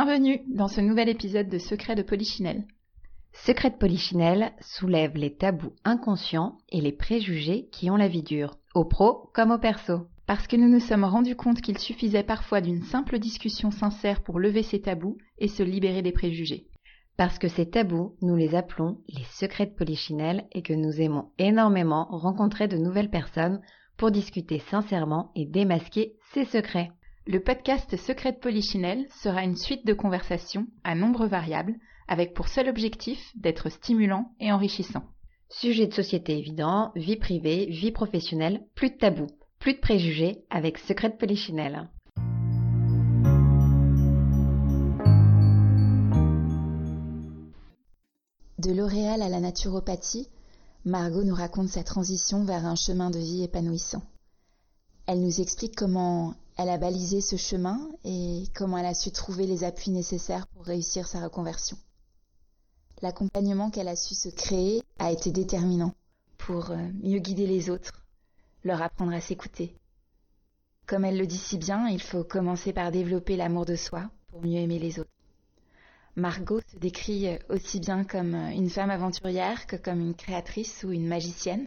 Bienvenue dans ce nouvel épisode de Secret de Polichinelle. Secret de Polichinelle soulève les tabous inconscients et les préjugés qui ont la vie dure, au pro comme au perso. Parce que nous nous sommes rendus compte qu'il suffisait parfois d'une simple discussion sincère pour lever ces tabous et se libérer des préjugés. Parce que ces tabous, nous les appelons les secrets de Polichinelle et que nous aimons énormément rencontrer de nouvelles personnes pour discuter sincèrement et démasquer ces secrets. Le podcast Secret de Polichinelle sera une suite de conversations à nombre variables avec pour seul objectif d'être stimulant et enrichissant. Sujet de société évident, vie privée, vie professionnelle, plus de tabous, plus de préjugés avec Secret de Polichinelle. De l'Oréal à la naturopathie, Margot nous raconte sa transition vers un chemin de vie épanouissant. Elle nous explique comment elle a balisé ce chemin et comment elle a su trouver les appuis nécessaires pour réussir sa reconversion. L'accompagnement qu'elle a su se créer a été déterminant pour euh, mieux guider les autres, leur apprendre à s'écouter. Comme elle le dit si bien, il faut commencer par développer l'amour de soi pour mieux aimer les autres. Margot se décrit euh, aussi bien comme euh, une femme aventurière que comme une créatrice ou une magicienne.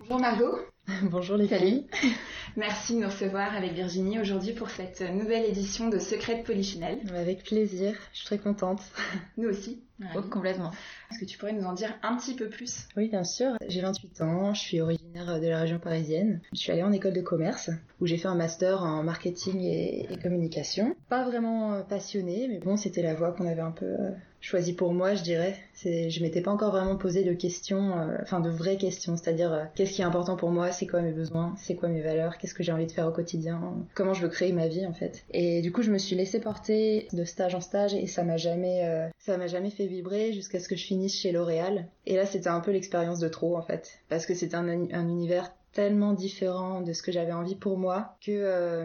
Bonjour Margot. Bonjour les filles. Merci de nous recevoir avec Virginie aujourd'hui pour cette nouvelle édition de Secret de Polichinelle. Avec plaisir, je suis très contente. Nous aussi. Oh, complètement. Est-ce que tu pourrais nous en dire un petit peu plus? Oui, bien sûr. J'ai 28 ans, je suis originaire de la région parisienne. Je suis allée en école de commerce où j'ai fait un master en marketing et, communication. Pas vraiment euh, passionnée, mais bon, c'était la voie qu'on avait un peu euh, choisi pour moi, je dirais. Je m'étais pas encore vraiment posé de questions, euh, enfin de vraies questions, c'est-à-dire euh, qu'est-ce qui est important pour moi, c'est quoi mes besoins, c'est quoi mes valeurs, qu'est-ce que j'ai envie de faire au quotidien, comment je veux créer ma vie en fait. Et du coup, je me suis laissée porter de stage en stage et ça m'a jamais, euh, ça m'a jamais fait vibrer jusqu'à ce que je finisse chez L'Oréal. Et là, c'était un peu l'expérience de trop en fait, parce que c'était un, un univers tellement différent de ce que j'avais envie pour moi que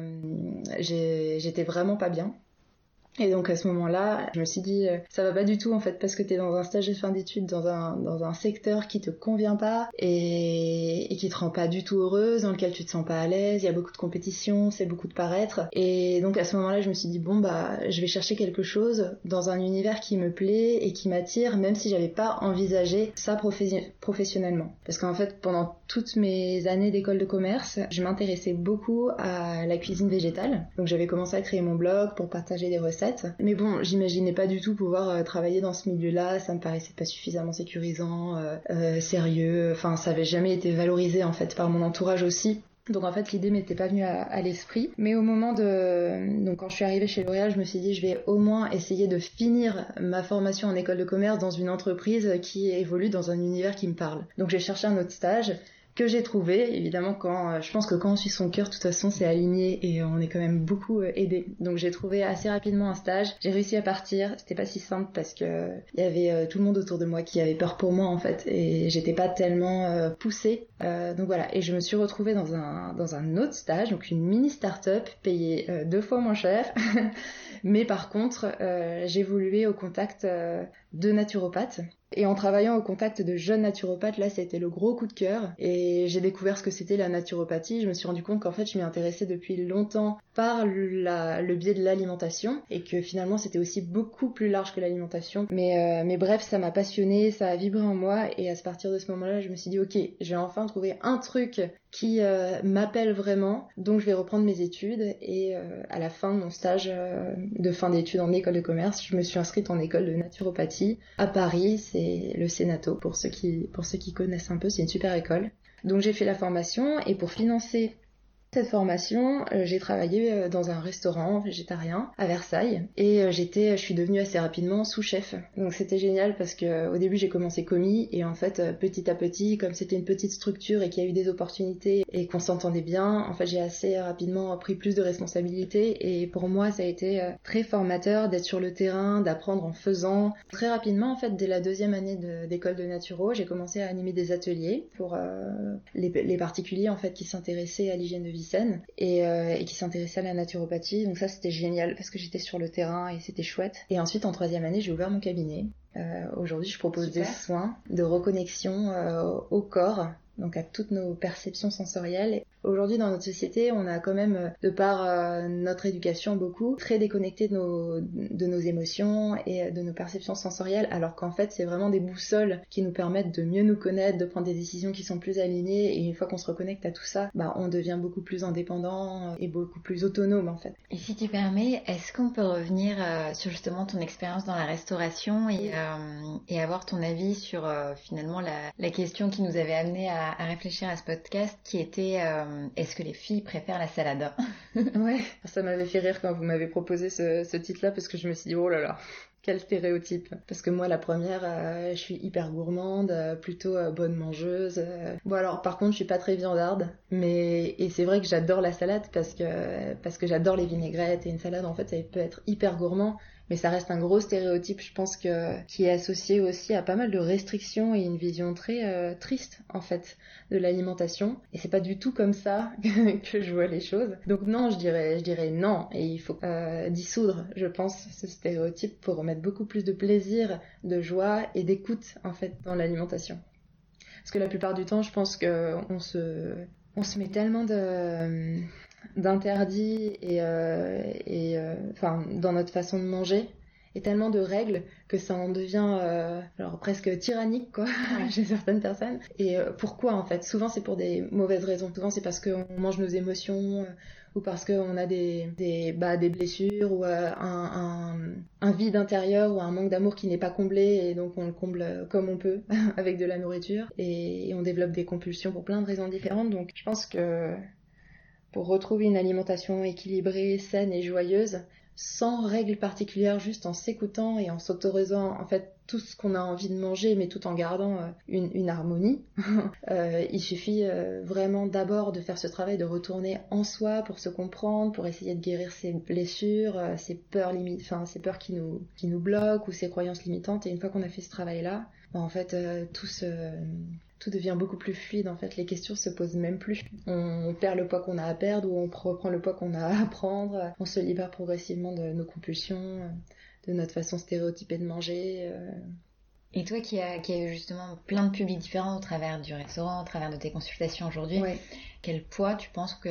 j'étais vraiment pas bien. Et donc à ce moment-là, je me suis dit, euh, ça va pas du tout en fait, parce que t'es dans un stage de fin d'études, dans un, dans un secteur qui te convient pas et, et qui te rend pas du tout heureuse, dans lequel tu te sens pas à l'aise, il y a beaucoup de compétition, c'est beaucoup de paraître. Et donc à ce moment-là, je me suis dit, bon bah, je vais chercher quelque chose dans un univers qui me plaît et qui m'attire, même si j'avais pas envisagé ça professionnellement. Parce qu'en fait, pendant toutes mes années d'école de commerce, je m'intéressais beaucoup à la cuisine végétale. Donc j'avais commencé à créer mon blog pour partager des recettes mais bon, j'imaginais pas du tout pouvoir euh, travailler dans ce milieu-là. Ça me paraissait pas suffisamment sécurisant, euh, euh, sérieux. Enfin, ça avait jamais été valorisé en fait par mon entourage aussi. Donc en fait l'idée m'était pas venue à, l'esprit. Mais au moment de... Donc quand je suis arrivée chez L'Oréal, je me suis dit je vais au moins essayer de finir ma formation en école de commerce dans une entreprise qui évolue dans un univers qui me parle. Donc j'ai cherché un autre stage que j'ai trouvé. Évidemment, quand euh, je pense que quand on suit son cœur, de toute façon, c'est aligné et on est quand même beaucoup euh, aidé. Donc j'ai trouvé assez rapidement un stage. J'ai réussi à partir. C'était pas si simple parce que il y avait euh, tout le monde autour de moi qui avait peur pour moi en fait et j'étais pas tellement poussée. donc voilà. Et je me suis retrouvée dans un dans un autre stage, donc une mini start-up payée deux fois moins cher. Mais par contre, évolué au contact de naturopathes et en travaillant au contact de jeunes naturopathes, là, c'était le gros coup de cœur. Et j'ai découvert ce que c'était la naturopathie. Je me suis rendu compte qu'en fait, je m'y intéressais depuis longtemps par le biais de l'alimentation et que finalement, c'était aussi beaucoup plus large que l'alimentation. Mais, euh, mais bref, ça m'a passionné, ça a vibré en moi. Et à partir de ce moment-là, je me suis dit, ok, j'ai enfin trouvé un truc qui euh, m'appelle vraiment. Donc je vais reprendre mes études et euh, à la fin de mon stage euh, de fin d'études en école de commerce, je me suis inscrite en école de naturopathie à Paris, c'est le Sénato pour ceux qui pour ceux qui connaissent un peu, c'est une super école. Donc j'ai fait la formation et pour financer cette formation, euh, j'ai travaillé euh, dans un restaurant végétarien à Versailles et euh, j'étais, je suis devenue assez rapidement sous-chef. Donc c'était génial parce que au début j'ai commencé commis et en fait petit à petit, comme c'était une petite structure et qu'il y a eu des opportunités et qu'on s'entendait bien, en fait j'ai assez rapidement pris plus de responsabilités et pour moi ça a été très formateur d'être sur le terrain, d'apprendre en faisant. Très rapidement en fait dès la deuxième année d'école de, naturo, j'ai commencé à animer des ateliers pour les, les particuliers en fait qui s'intéressaient à l'hygiène de vie euh, et, qui s'intéressait à la naturopathie. Donc ça c'était génial parce que j'étais sur le terrain et c'était chouette. Et ensuite en troisième année j'ai ouvert mon cabinet. Euh, aujourd'hui je propose des soins de reconnexion euh, au corps donc à toutes nos perceptions sensorielles. Aujourd'hui, dans notre société, on a quand même, euh, de par euh, notre éducation beaucoup, très déconnecté de nos, de nos émotions et euh, de nos perceptions sensorielles, alors qu'en fait, c'est vraiment des boussoles qui nous permettent de mieux nous connaître, de prendre des décisions qui sont plus alignées. Et une fois qu'on se reconnecte à tout ça, bah, on devient beaucoup plus indépendant et beaucoup plus autonome en fait. Et si tu permets, est-ce qu'on peut revenir sur justement ton expérience dans la restauration et, et avoir ton avis sur finalement la, la, question qui nous avait amené à, à, réfléchir à ce podcast, qui était euh, est-ce que les filles préfèrent la salade Ouais, ça m'avait fait rire quand vous m'avez proposé ce, titre-là parce que je me suis dit oh là là, quel stéréotype. Parce que moi, la première, euh, je suis hyper gourmande, euh, plutôt bonne mangeuse. Bon alors, par contre, je suis pas très viandarde, mais et c'est vrai que j'adore la salade parce que parce que j'adore les vinaigrettes et une salade en fait, ça peut être hyper gourmand mais ça reste un gros stéréotype, je pense que qui est associé aussi à pas mal de restrictions et une vision très euh, triste en fait de l'alimentation. Et c'est pas du tout comme ça que je vois les choses. Donc non, je dirais, je dirais non. Et il faut euh, dissoudre, je pense, ce stéréotype pour remettre beaucoup plus de plaisir, de joie et d'écoute en fait dans l'alimentation. Parce que la plupart du temps, je pense que on se on se met tellement de d'interdits et, euh, et euh, enfin dans notre façon de manger et tellement de règles que ça en devient euh, alors presque tyrannique quoi chez certaines personnes. Et pourquoi en fait? Souvent c'est pour des mauvaises raisons. Souvent c'est parce qu'on mange nos émotions ou parce qu'on a des des, bah, des blessures ou un, un, un, vide intérieur ou un manque d'amour qui n'est pas comblé et donc on le comble comme on peut avec de la nourriture. Et, et on développe des compulsions pour plein de raisons différentes. Donc je pense que pour retrouver une alimentation équilibrée, saine et joyeuse, sans règles particulières, juste en s'écoutant et en s'autorisant en fait tout ce qu'on a envie de manger, mais tout en gardant euh, une, harmonie. Euh, il suffit euh, vraiment d'abord de faire ce travail de retourner en soi pour se comprendre, pour essayer de guérir ses blessures, ses peurs limites, enfin ses peurs qui nous qui nous bloquent ou ses croyances limitantes. Et une fois qu'on a fait ce travail-là, bah, en fait tout se tout devient beaucoup plus fluide en fait. Les questions se posent même plus. On perd le poids qu'on a à perdre ou on reprend le poids qu'on a à prendre. On se libère progressivement de nos compulsions, de notre façon stéréotypée de manger. Et toi qui as, qui eu justement plein de publics différents au travers du restaurant, au travers de tes consultations aujourd'hui, quel poids tu penses que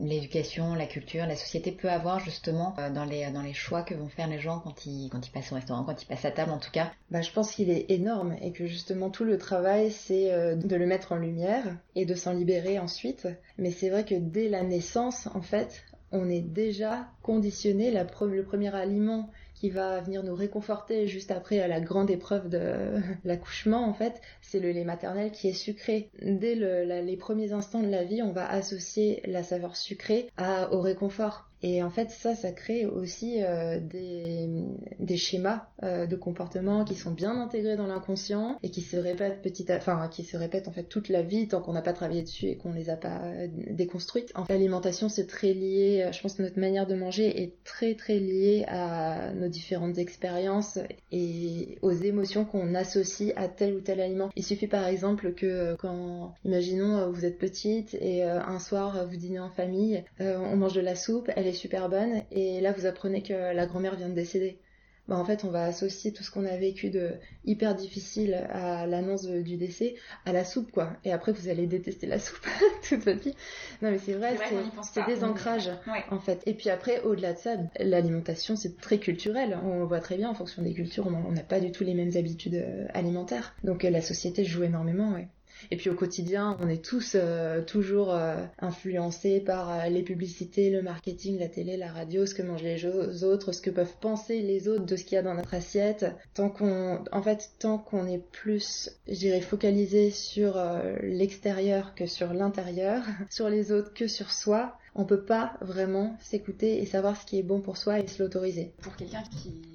l'éducation, la, culture, la société peut avoir justement euh, dans les, dans les choix que vont faire les gens quand ils, quand ils passent au restaurant, quand ils passent à table en tout cas? Bah, Je pense qu'il est énorme et que justement tout le travail c'est euh, de le mettre en lumière et de s'en libérer ensuite. Mais c'est vrai que dès la naissance en fait, on est déjà conditionné, le premier aliment qui va venir nous réconforter juste après la grande épreuve de l'accouchement en fait, c'est le lait maternel qui est sucré. Dès les premiers instants de la vie, on va associer la saveur sucrée au réconfort. Et en fait, ça, ça crée aussi euh, des, schémas euh, de comportement qui sont bien intégrés dans l'inconscient et qui se répètent enfin, qui se répètent en fait toute la vie tant qu'on n'a pas travaillé dessus et qu'on les a pas euh, déconstruites. L'alimentation, c'est très lié, je pense que notre manière de manger est très très liée à nos différentes expériences et aux émotions qu'on associe à tel ou tel aliment. Il suffit par exemple que quand, imaginons, vous êtes petite et un soir vous dînez en famille, on mange de la soupe, elle est super bonne et là vous apprenez que la grand-mère vient de décéder. Bah, en fait on va associer tout ce qu'on a vécu de hyper difficile à l'annonce du décès à la soupe quoi. Et après vous allez détester la soupe toute votre vie. Non mais c'est vrai, c'est des ancrages en fait. Et puis après au-delà de ça, l'alimentation c'est très culturel. On voit très bien en fonction des cultures, on n'a pas du tout les mêmes habitudes euh, alimentaires. Donc euh, la société joue énormément, ouais. Et puis au quotidien, on est tous euh, toujours euh, influencés par euh, les publicités, le marketing, la télé, la radio, ce que mangent les autres, ce que peuvent penser les autres de ce qu'il y a dans notre assiette. Tant qu'on, en fait, tant qu'on est plus, je dirais, focalisé sur l'extérieur que sur l'intérieur, sur les autres que sur soi, on peut pas vraiment s'écouter et savoir ce qui est bon pour soi et se l'autoriser. Pour quelqu'un qui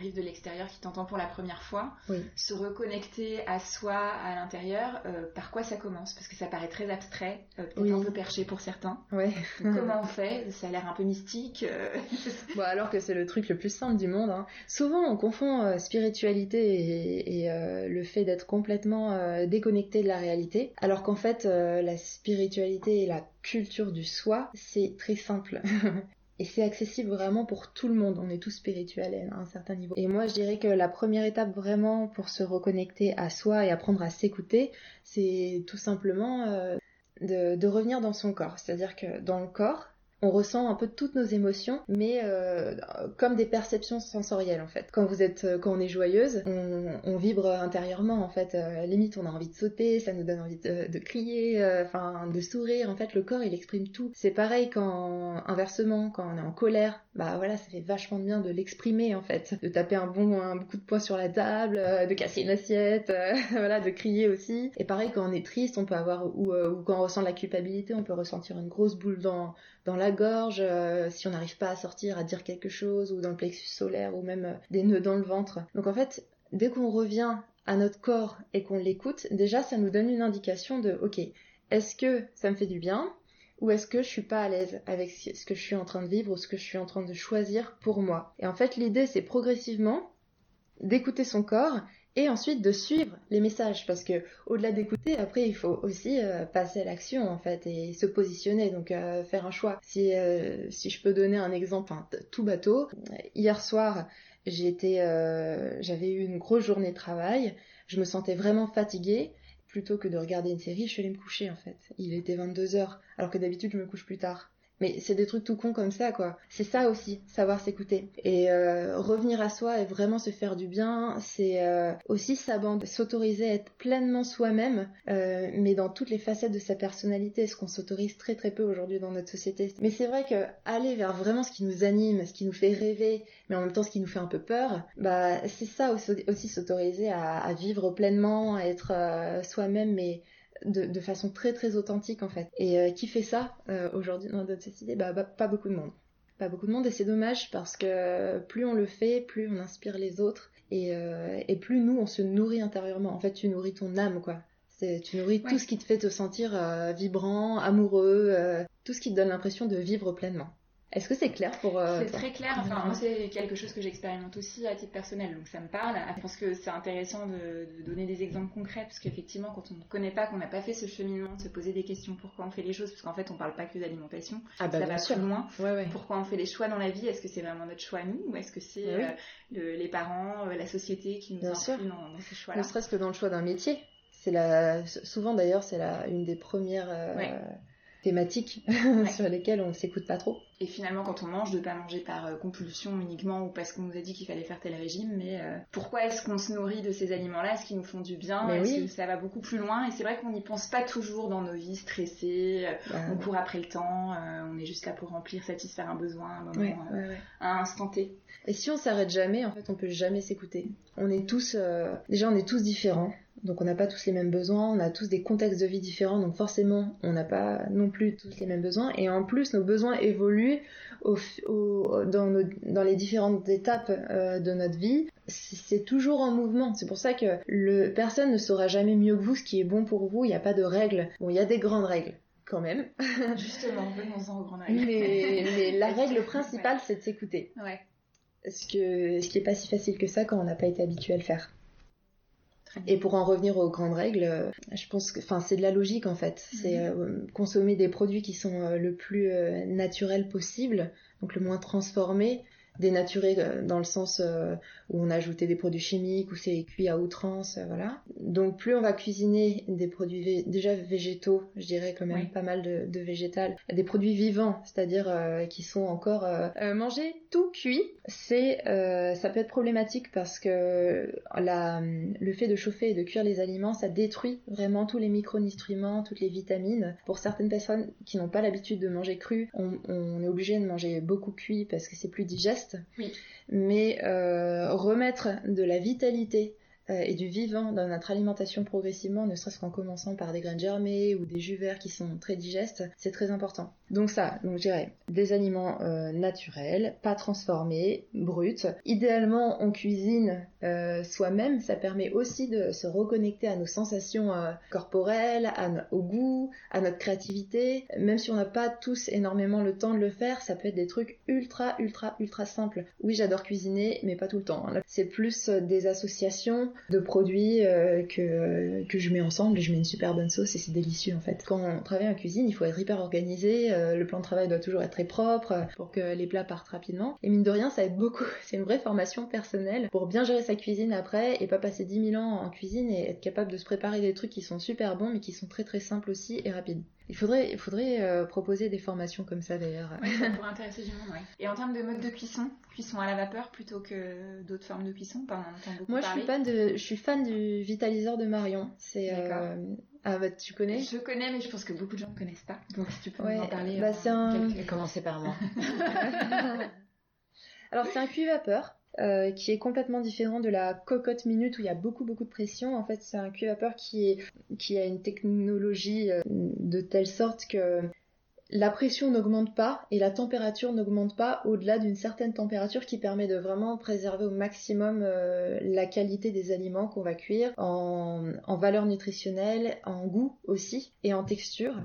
arrive de l'extérieur, qui t'entend pour la première fois, se reconnecter à soi, à l'intérieur, euh, par quoi ça commence? Parce que ça paraît très abstrait, euh, peut-être un peu perché pour certains. Comment on fait? Ça a l'air un peu mystique. Euh. bon, alors que c'est le truc le plus simple du monde. Hein. Souvent, on confond spiritualité et, le fait d'être complètement déconnecté de la réalité, alors qu'en fait, la spiritualité et la culture du soi, c'est très simple. et c'est accessible vraiment pour tout le monde. On est tous spirituels à un certain niveau. Et moi, je dirais que la première étape vraiment pour se reconnecter à soi et apprendre à s'écouter, c'est tout simplement euh, de, revenir dans son corps. C'est-à-dire que dans le corps, on ressent un peu toutes nos émotions, mais euh, comme des perceptions sensorielles en fait. Quand vous êtes, euh, quand on est joyeuse, on, vibre intérieurement en fait. Euh, limite, on a envie de sauter, ça nous donne envie de, crier, enfin de sourire. En fait, le corps il exprime tout. C'est pareil quand inversement, quand on est en colère, bah voilà, ça fait vachement bien de l'exprimer en fait, de taper un bon un coup de poing sur la table, de casser une assiette, voilà, de crier aussi. Et pareil quand on est triste, on peut avoir ou, ou quand on ressent de la culpabilité, on peut ressentir une grosse boule dans dans la gorge, euh, si on n'arrive pas à sortir, à dire quelque chose, ou dans le plexus solaire, ou même euh, des nœuds dans le ventre. Donc en fait, dès qu'on revient à notre corps et qu'on l'écoute, déjà ça nous donne une indication de ok, est-ce que ça me fait du bien? Ou est-ce que je suis pas à l'aise avec ce que je suis en train de vivre ou ce que je suis en train de choisir pour moi? Et en fait, l'idée c'est progressivement d'écouter son corps et ensuite de suivre les messages. Parce que au-delà d'écouter après il faut aussi euh, passer à l'action en fait et se positionner. Donc euh, faire un choix. Si euh, si je peux donner un exemple tout bateau hier soir j'étais j'avais eu une grosse journée de travail. Je me sentais vraiment fatiguée plutôt que de regarder une série je suis allée me coucher en fait. Il était 22 heures alors que d'habitude je me couche plus tard mais c'est des trucs tout cons comme ça, quoi. C'est ça aussi, savoir s'écouter. Et euh, revenir à soi et vraiment se faire du bien, c'est euh, aussi s'autoriser à être pleinement soi-même, euh, mais dans toutes les facettes de sa personnalité, ce qu'on s'autorise très très peu aujourd'hui dans notre société. Mais c'est vrai que aller vers vraiment ce qui nous anime, ce qui nous fait rêver, mais en même temps ce qui nous fait un peu peur, bah c'est ça aussi, s'autoriser à, à, vivre pleinement, à être euh, soi-même, mais de, façon très très authentique en fait. Et euh, qui fait ça euh, aujourd'hui dans notre société bah, bah, pas beaucoup de monde. Pas beaucoup de monde et c'est dommage parce que plus on le fait, plus on inspire les autres et, euh, et plus nous on se nourrit intérieurement. En fait, tu nourris ton âme quoi. Tu nourris tout ce qui te fait te sentir vibrant, amoureux, tout ce qui te donne l'impression de vivre pleinement. Est-ce que c'est clair pour euh, C'est très clair. Enfin, moi, c'est quelque chose que j'expérimente aussi à titre personnel, donc ça me parle. Je pense que c'est intéressant de, donner des exemples concrets, parce qu'effectivement, quand on ne connaît pas, qu'on n'a pas fait ce cheminement, de se poser des questions pourquoi on fait les choses, parce qu'en fait, on parle pas que d'alimentation. Ah bah, ça va plus loin. Pourquoi on fait les choix dans la vie? Est-ce que c'est vraiment notre choix à nous, ou est-ce que c'est euh, les parents, euh, la société qui nous influent dans, ces choix-là? Ne serait-ce que dans le choix d'un métier. C'est la... Souvent d'ailleurs, c'est la... une des premières thématiques sur lesquelles on ne s'écoute pas trop. Et finalement, quand on mange, de pas manger par euh, compulsion uniquement ou parce qu'on nous a dit qu'il fallait faire tel régime, mais euh, pourquoi est-ce qu'on se nourrit de ces aliments-là? Est-ce qu'ils nous font du bien? Est-ce que ça va beaucoup plus loin? Et c'est vrai qu'on n'y pense pas toujours dans nos vies stressées, euh, bah on court après le temps, on est juste là pour remplir, satisfaire un besoin à un moment, à un instant T. Et si on s'arrête jamais, en fait, on peut jamais s'écouter. On est tous, déjà, on est tous différents. Donc on n'a pas tous les mêmes besoins, on a tous des contextes de vie différents, donc forcément on n'a pas non plus tous les mêmes besoins. Et en plus nos besoins évoluent dans, les différentes étapes euh, de notre vie. C'est toujours en mouvement. C'est pour ça que le, personne ne saura jamais mieux que vous ce qui est bon pour vous. Il n'y a pas de règles. Bon, il y a des grandes règles quand même. Justement, venons-en aux grandes règles. Mais, la règle principale, c'est de s'écouter. Ouais. Ce, que, ce qui n'est pas si facile que ça quand on n'a pas été habitué à le faire. Et pour en revenir aux grandes règles, euh, je pense que, c'est de la logique en fait. C'est mhm. euh, consommer des produits qui sont euh, le plus naturels possible, donc le moins transformés, dénaturé euh, dans le sens euh, où on a ajouté des produits chimiques, ou c'est cuit à outrance, euh, voilà. Donc plus on va cuisiner des produits déjà végétaux, je dirais quand même pas mal de, de, végétal, des produits vivants, c'est-à-dire qui sont encore manger tout cuit, c'est ça peut être problématique parce que la, le fait de chauffer et de cuire les aliments, ça détruit vraiment tous les micronutriments, toutes les vitamines. Pour certaines personnes qui n'ont pas l'habitude de manger cru, on, on est obligé de manger beaucoup cuit parce que c'est plus digeste mais euh, remettre de la vitalité et du vivant dans notre alimentation progressivement, ne serait-ce qu'en commençant par des graines germées ou des jus verts qui sont très digestes, c'est très important. Donc ça, donc je dirais des aliments euh, naturels, pas transformés, bruts. Idéalement, on cuisine euh, soi-même, ça permet aussi de se reconnecter à nos sensations corporelles, au goût, à notre créativité. Même si on n'a pas tous énormément le temps de le faire, ça peut être des trucs ultra, ultra, ultra simples. Oui, j'adore cuisiner, mais pas tout le temps. Hein. C'est plus des associations de produits euh, que, que je mets ensemble et je mets une super bonne sauce et c'est délicieux en fait. Quand on travaille en cuisine, il faut être hyper organisé, le plan de travail doit toujours être très propre pour que les plats partent rapidement. Et mine de rien, ça aide beaucoup. C'est une vraie formation personnelle pour bien gérer sa cuisine après et pas passer 10 000 ans en cuisine et être capable de se préparer des trucs qui sont super bons mais qui sont très très simples aussi et rapides. Il faudrait, il faudrait euh, proposer des formations comme ça d'ailleurs. Oui, ça pourrait intéresser du monde, Et en termes de mode de cuisson, cuisson à la vapeur plutôt que d'autres formes de cuisson, Moi, je suis fan de, je suis fan du vitaliseur de Marion. C'est euh... Ah bah tu connais? Je connais mais je pense que beaucoup de gens ne connaissent pas. Donc si tu peux en parler. Bah, euh, c'est un... Commencer par moi. Alors c'est un cuit vapeur euh, qui est complètement différent de la cocotte minute où il y a beaucoup beaucoup de pression. En fait, c'est un cuve vapeur qui, qui a une technologie euh, de telle sorte que la pression n'augmente pas et la température n'augmente pas au-delà d'une certaine température qui permet de vraiment préserver au maximum euh, la qualité des aliments qu'on va cuire en, en valeur nutritionnelle, en goût aussi et en texture.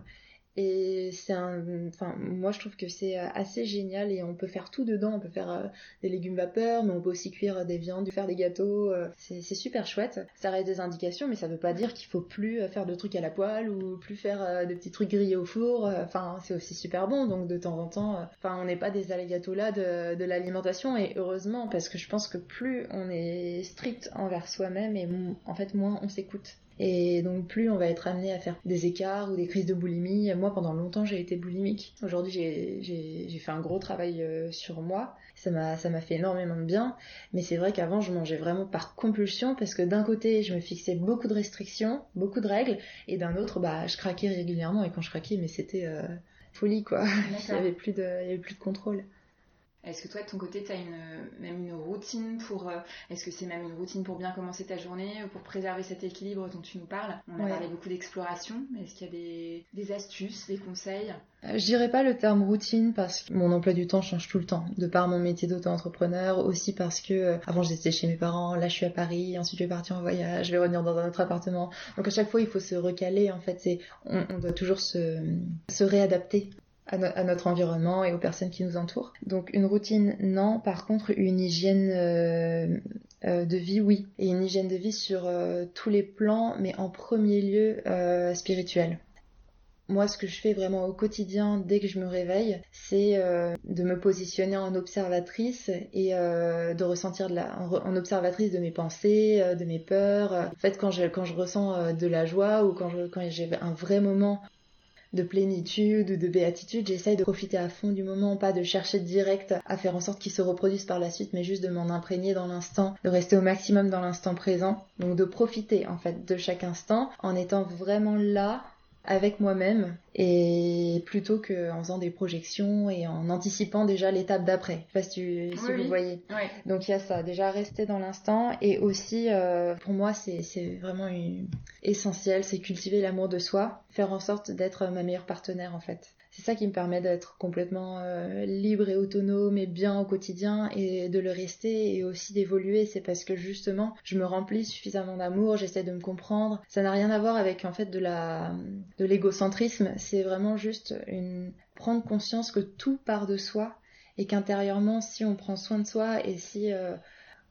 Et c'est un, enfin, moi je trouve que c'est euh, assez génial et on peut faire tout dedans. On peut faire euh, des légumes vapeur, mais on peut aussi cuire des viandes, faire des gâteaux. Euh, c'est super chouette. Ça reste des indications, mais ça veut pas dire qu'il faut plus faire de trucs à la poêle ou plus faire des petits trucs grillés au four. Enfin, c'est aussi super bon. Donc de temps en temps, enfin, on n'est pas des alligatos là de l'alimentation et heureusement parce que je pense que plus on est strict envers soi-même et en fait moins on s'écoute. Et donc plus on va être amené à faire des écarts ou des crises de boulimie. Moi pendant longtemps j'ai été boulimique. Aujourd'hui j'ai fait un gros travail euh, sur moi. Ça m'a ça m'a fait énormément de bien. Mais c'est vrai qu'avant je mangeais vraiment par compulsion parce que d'un côté je me fixais beaucoup de restrictions, beaucoup de règles, et d'un autre bah je craquais régulièrement. Et quand je craquais mais c'était euh, folie quoi. il y avait plus de il y avait plus de contrôle. Est-ce que toi, de ton côté, tu as une, même une routine pour. Euh, est-ce que c'est même une routine pour bien commencer ta journée, pour préserver cet équilibre dont tu nous parles? On a parlé beaucoup d'exploration, mais est-ce qu'il y a des, des, astuces, des conseils? Euh, Je dirais pas le terme routine parce que mon emploi du temps change tout le temps, de par mon métier d'auto-entrepreneur, aussi parce que euh, avant j'étais chez mes parents, là je suis à Paris, ensuite je vais partir en voyage, je vais revenir dans un autre appartement. Donc à chaque fois, il faut se recaler, en fait, on, on doit toujours se, se réadapter à, notre environnement et aux personnes qui nous entourent. Donc une routine, non. Par contre, une hygiène euh, euh, de vie, oui. Et une hygiène de vie sur euh, tous les plans, mais en premier lieu spirituel. Moi, ce que je fais vraiment au quotidien, dès que je me réveille, c'est de me positionner en observatrice et de ressentir de la, en, observatrice de mes pensées, de mes peurs. En fait, quand je, quand je ressens de la joie ou quand j'ai quand un vrai moment de plénitude ou de béatitude, j'essaye de profiter à fond du moment, pas de chercher direct à faire en sorte qu'il se reproduise par la suite, mais juste de m'en imprégner dans l'instant, de rester au maximum dans l'instant présent, donc de profiter en fait de chaque instant en étant vraiment là avec moi-même et plutôt qu'en faisant des projections et en anticipant déjà l'étape d'après. Je sais pas si, vous voyez. Donc il y a ça, déjà rester dans l'instant et aussi euh, pour moi c'est vraiment essentiel, c'est cultiver l'amour de soi, faire en sorte d'être ma meilleure partenaire en fait c'est ça qui me permet d'être complètement euh, libre et autonome et bien au quotidien et de le rester et aussi d'évoluer. C'est parce que justement, je me remplis suffisamment d'amour, j'essaie de me comprendre. Ça n'a rien à voir avec en fait de la de l'égocentrisme. C'est vraiment juste une prendre conscience que tout part de soi et qu'intérieurement, si on prend soin de soi et si euh,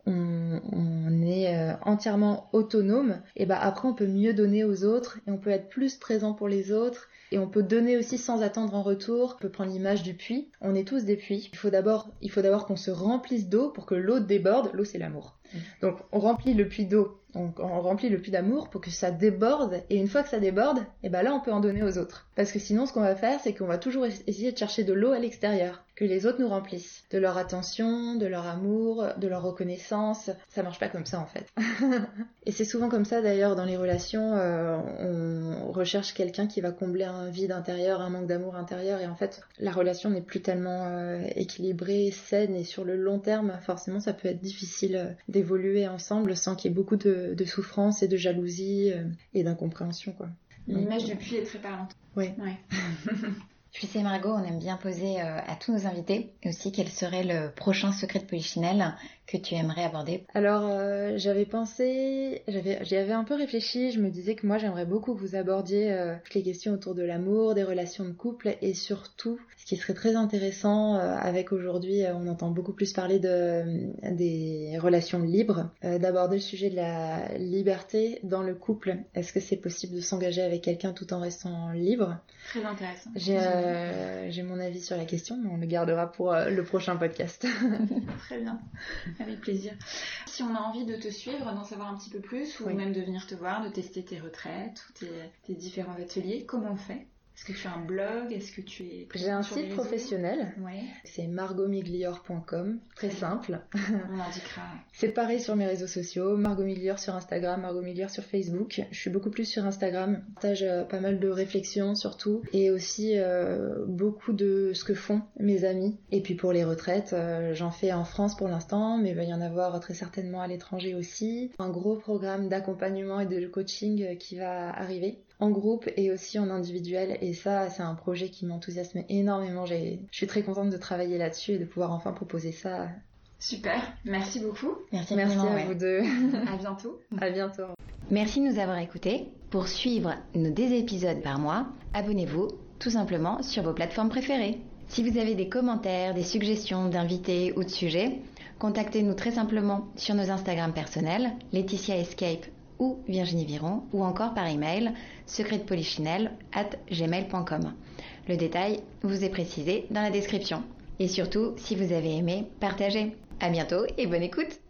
on, est euh, entièrement autonome, et ben après on peut mieux donner aux autres et on peut être plus présent pour les autres et on peut donner aussi sans attendre en retour. On peut prendre l'image du puits. On est tous des puits. Il faut d'abord, il faut d'abord qu'on se remplisse d'eau pour que l'eau déborde. L'eau c'est l'amour. Donc on remplit le puits d'eau, on, remplit le puits d'amour pour que ça déborde. Et une fois que ça déborde, et eh ben là on peut en donner aux autres. Parce que sinon ce qu'on va faire, c'est qu'on va toujours essayer de chercher de l'eau à l'extérieur, que les autres nous remplissent, de leur attention, de leur amour, de leur reconnaissance. Ça marche pas comme ça en fait. et c'est souvent comme ça d'ailleurs dans les relations. Euh, on recherche quelqu'un qui va combler un vide intérieur, un manque d'amour intérieur, et en fait la relation n'est plus tellement euh, équilibrée, saine, et sur le long terme, forcément ça peut être difficile euh, évoluer ensemble sans qu'il y ait beaucoup de, souffrance et de jalousie euh, et d'incompréhension. quoi. L'image du puits est très parlante. Ouais. Tu sais Margot, on aime bien poser euh, à tous nos invités aussi quel serait le prochain secret de Polichinelle que tu aimerais aborder Alors euh, j'avais pensé, j'y avais un peu réfléchi, je me disais que moi j'aimerais beaucoup que vous abordiez euh, toutes les questions autour de l'amour, des relations de couple et surtout ce qui serait très intéressant avec aujourd'hui, on entend beaucoup plus parler de, des relations libres, d'aborder le sujet de la liberté dans le couple. Est-ce que c'est possible de s'engager avec quelqu'un tout en restant libre? Très intéressant. Euh, j'ai mon avis sur la question, mais on le gardera pour euh, le prochain podcast. Très bien, avec plaisir. Si on a envie de te suivre, d'en savoir un petit peu plus, ou même de venir te voir, de tester tes retraites ou tes différents ateliers, comment on fait? Est-ce que tu as un blog? Est-ce que tu es J'ai un site professionnel. C'est margomiglior.com, très simple. On indiquera. C'est pareil sur mes réseaux sociaux, Margot Miglior sur Instagram, Margot Miglior sur Facebook. Je suis beaucoup plus sur Instagram. Je partage euh, pas mal de réflexions surtout et aussi euh, beaucoup de ce que font mes amis. Et puis pour les retraites, euh, j'en fais en France pour l'instant, mais il va y en avoir très certainement à l'étranger aussi. Un gros programme d'accompagnement et de coaching qui va arriver en groupe et aussi en individuel. Et ça, c'est un projet qui m'enthousiasme énormément. Je suis très contente de travailler là-dessus et de pouvoir enfin proposer ça. Super, merci beaucoup. Merci, merci à vous deux. à bientôt. À bientôt. Merci de nous avoir écoutés. Pour suivre nos deux épisodes par mois, abonnez-vous tout simplement sur vos plateformes préférées. Si vous avez des commentaires, des suggestions d'invités ou de sujets, contactez-nous très simplement sur nos Instagram personnels, Laetitia Escape ou Virginie Viron, ou encore par email secretpolichinelle at gmail.com. Le détail vous est précisé dans la description. Et surtout, si vous avez aimé, partagez. À bientôt et bonne écoute